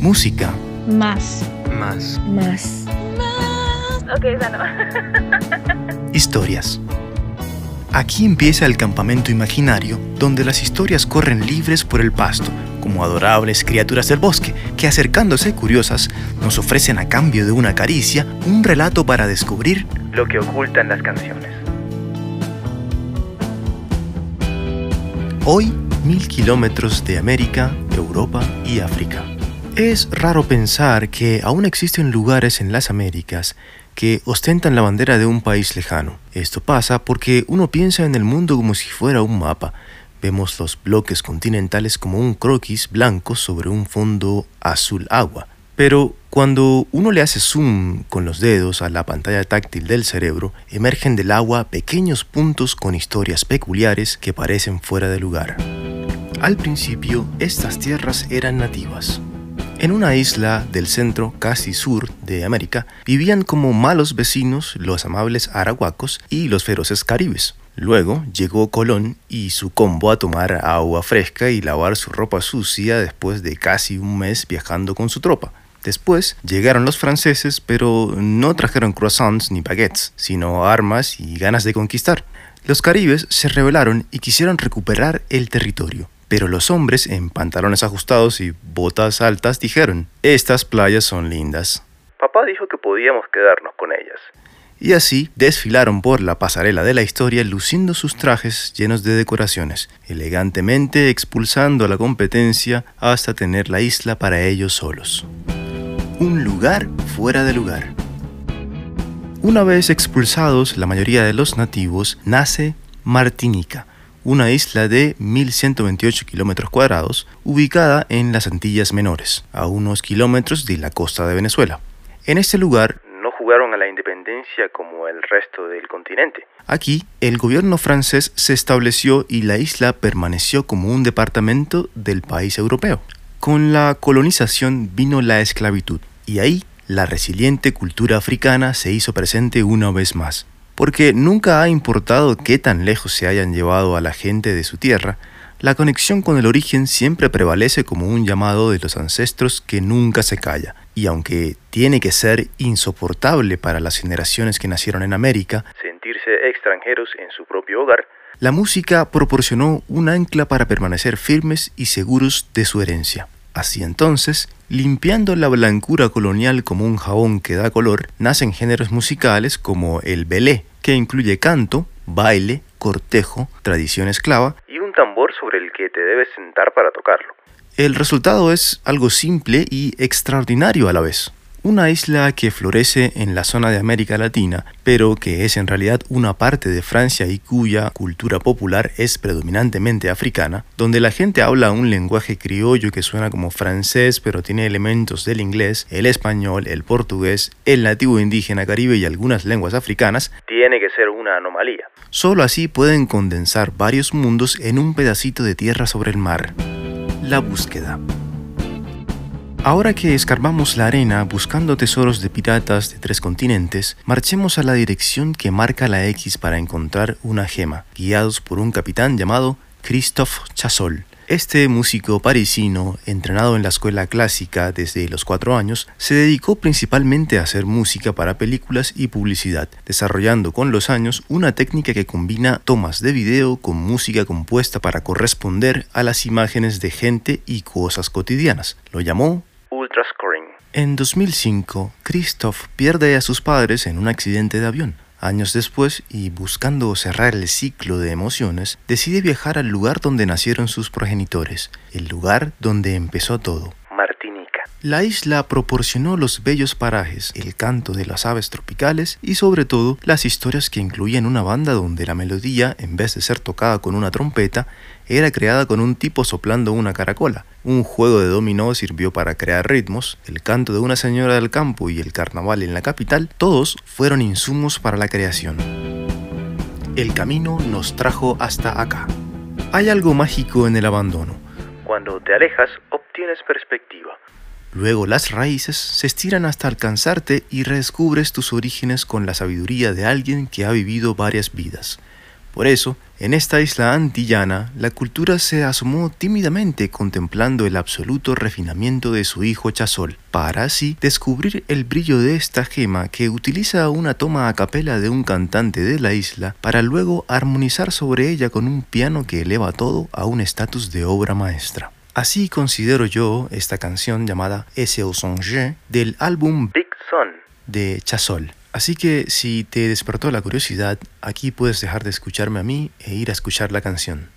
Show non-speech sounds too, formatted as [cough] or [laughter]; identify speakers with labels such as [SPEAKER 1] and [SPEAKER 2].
[SPEAKER 1] Música.
[SPEAKER 2] Más.
[SPEAKER 1] Más.
[SPEAKER 2] Más.
[SPEAKER 3] Ok, esa no. [laughs]
[SPEAKER 1] Historias. Aquí empieza el campamento imaginario, donde las historias corren libres por el pasto, como adorables criaturas del bosque, que acercándose curiosas, nos ofrecen a cambio de una caricia un relato para descubrir lo que ocultan las canciones. Hoy, mil kilómetros de América, Europa y África. Es raro pensar que aún existen lugares en las Américas que ostentan la bandera de un país lejano. Esto pasa porque uno piensa en el mundo como si fuera un mapa. Vemos los bloques continentales como un croquis blanco sobre un fondo azul agua. Pero cuando uno le hace zoom con los dedos a la pantalla táctil del cerebro, emergen del agua pequeños puntos con historias peculiares que parecen fuera de lugar. Al principio, estas tierras eran nativas. En una isla del centro, casi sur de América, vivían como malos vecinos los amables arahuacos y los feroces caribes. Luego llegó Colón y su combo a tomar agua fresca y lavar su ropa sucia después de casi un mes viajando con su tropa. Después llegaron los franceses, pero no trajeron croissants ni baguettes, sino armas y ganas de conquistar. Los caribes se rebelaron y quisieron recuperar el territorio. Pero los hombres en pantalones ajustados y botas altas dijeron, estas playas son lindas. Papá dijo que podíamos quedarnos con ellas. Y así desfilaron por la pasarela de la historia luciendo sus trajes llenos de decoraciones, elegantemente expulsando a la competencia hasta tener la isla para ellos solos. Un lugar fuera de lugar. Una vez expulsados la mayoría de los nativos, nace Martinica, una isla de 1.128 kilómetros cuadrados, ubicada en las Antillas Menores, a unos kilómetros de la costa de Venezuela. En este lugar no jugaron a la independencia como el resto del continente. Aquí, el gobierno francés se estableció y la isla permaneció como un departamento del país europeo. Con la colonización vino la esclavitud, y ahí la resiliente cultura africana se hizo presente una vez más porque nunca ha importado qué tan lejos se hayan llevado a la gente de su tierra, la conexión con el origen siempre prevalece como un llamado de los ancestros que nunca se calla, y aunque tiene que ser insoportable para las generaciones que nacieron en América sentirse extranjeros en su propio hogar, la música proporcionó un ancla para permanecer firmes y seguros de su herencia. Así entonces, limpiando la blancura colonial como un jabón que da color, nacen géneros musicales como el belé, que incluye canto, baile, cortejo, tradición esclava y un tambor sobre el que te debes sentar para tocarlo. El resultado es algo simple y extraordinario a la vez una isla que florece en la zona de América Latina, pero que es en realidad una parte de Francia y cuya cultura popular es predominantemente africana, donde la gente habla un lenguaje criollo que suena como francés pero tiene elementos del inglés, el español, el portugués, el nativo indígena caribe y algunas lenguas africanas, tiene que ser una anomalía. Solo así pueden condensar varios mundos en un pedacito de tierra sobre el mar. La búsqueda. Ahora que escarbamos la arena buscando tesoros de piratas de tres continentes, marchemos a la dirección que marca la X para encontrar una gema, guiados por un capitán llamado Christophe Chassol. Este músico parisino, entrenado en la escuela clásica desde los cuatro años, se dedicó principalmente a hacer música para películas y publicidad, desarrollando con los años una técnica que combina tomas de video con música compuesta para corresponder a las imágenes de gente y cosas cotidianas. Lo llamó En 2005, Christoph pierde a sus padres en un accidente de avión. Años después, y buscando cerrar el ciclo de emociones, decide viajar al lugar donde nacieron sus progenitores, el lugar donde empezó todo. La isla proporcionó los bellos parajes, el canto de las aves tropicales y sobre todo las historias que incluían una banda donde la melodía, en vez de ser tocada con una trompeta, era creada con un tipo soplando una caracola. Un juego de dominó sirvió para crear ritmos, el canto de una señora del campo y el carnaval en la capital, todos fueron insumos para la creación. El camino nos trajo hasta acá. Hay algo mágico en el abandono. Cuando te alejas, obtienes perspectiva. Luego las raíces se estiran hasta alcanzarte y redescubres tus orígenes con la sabiduría de alguien que ha vivido varias vidas. Por eso, en esta isla antillana, la cultura se asomó tímidamente contemplando el absoluto refinamiento de su hijo Chasol, para así descubrir el brillo de esta gema que utiliza una toma a capela de un cantante de la isla para luego armonizar sobre ella con un piano que eleva todo a un estatus de obra maestra. Así considero yo esta canción llamada Ese au songe del álbum Big Son de Chasol. Así que si te despertó la curiosidad, aquí puedes dejar de escucharme a mí e ir a escuchar la canción.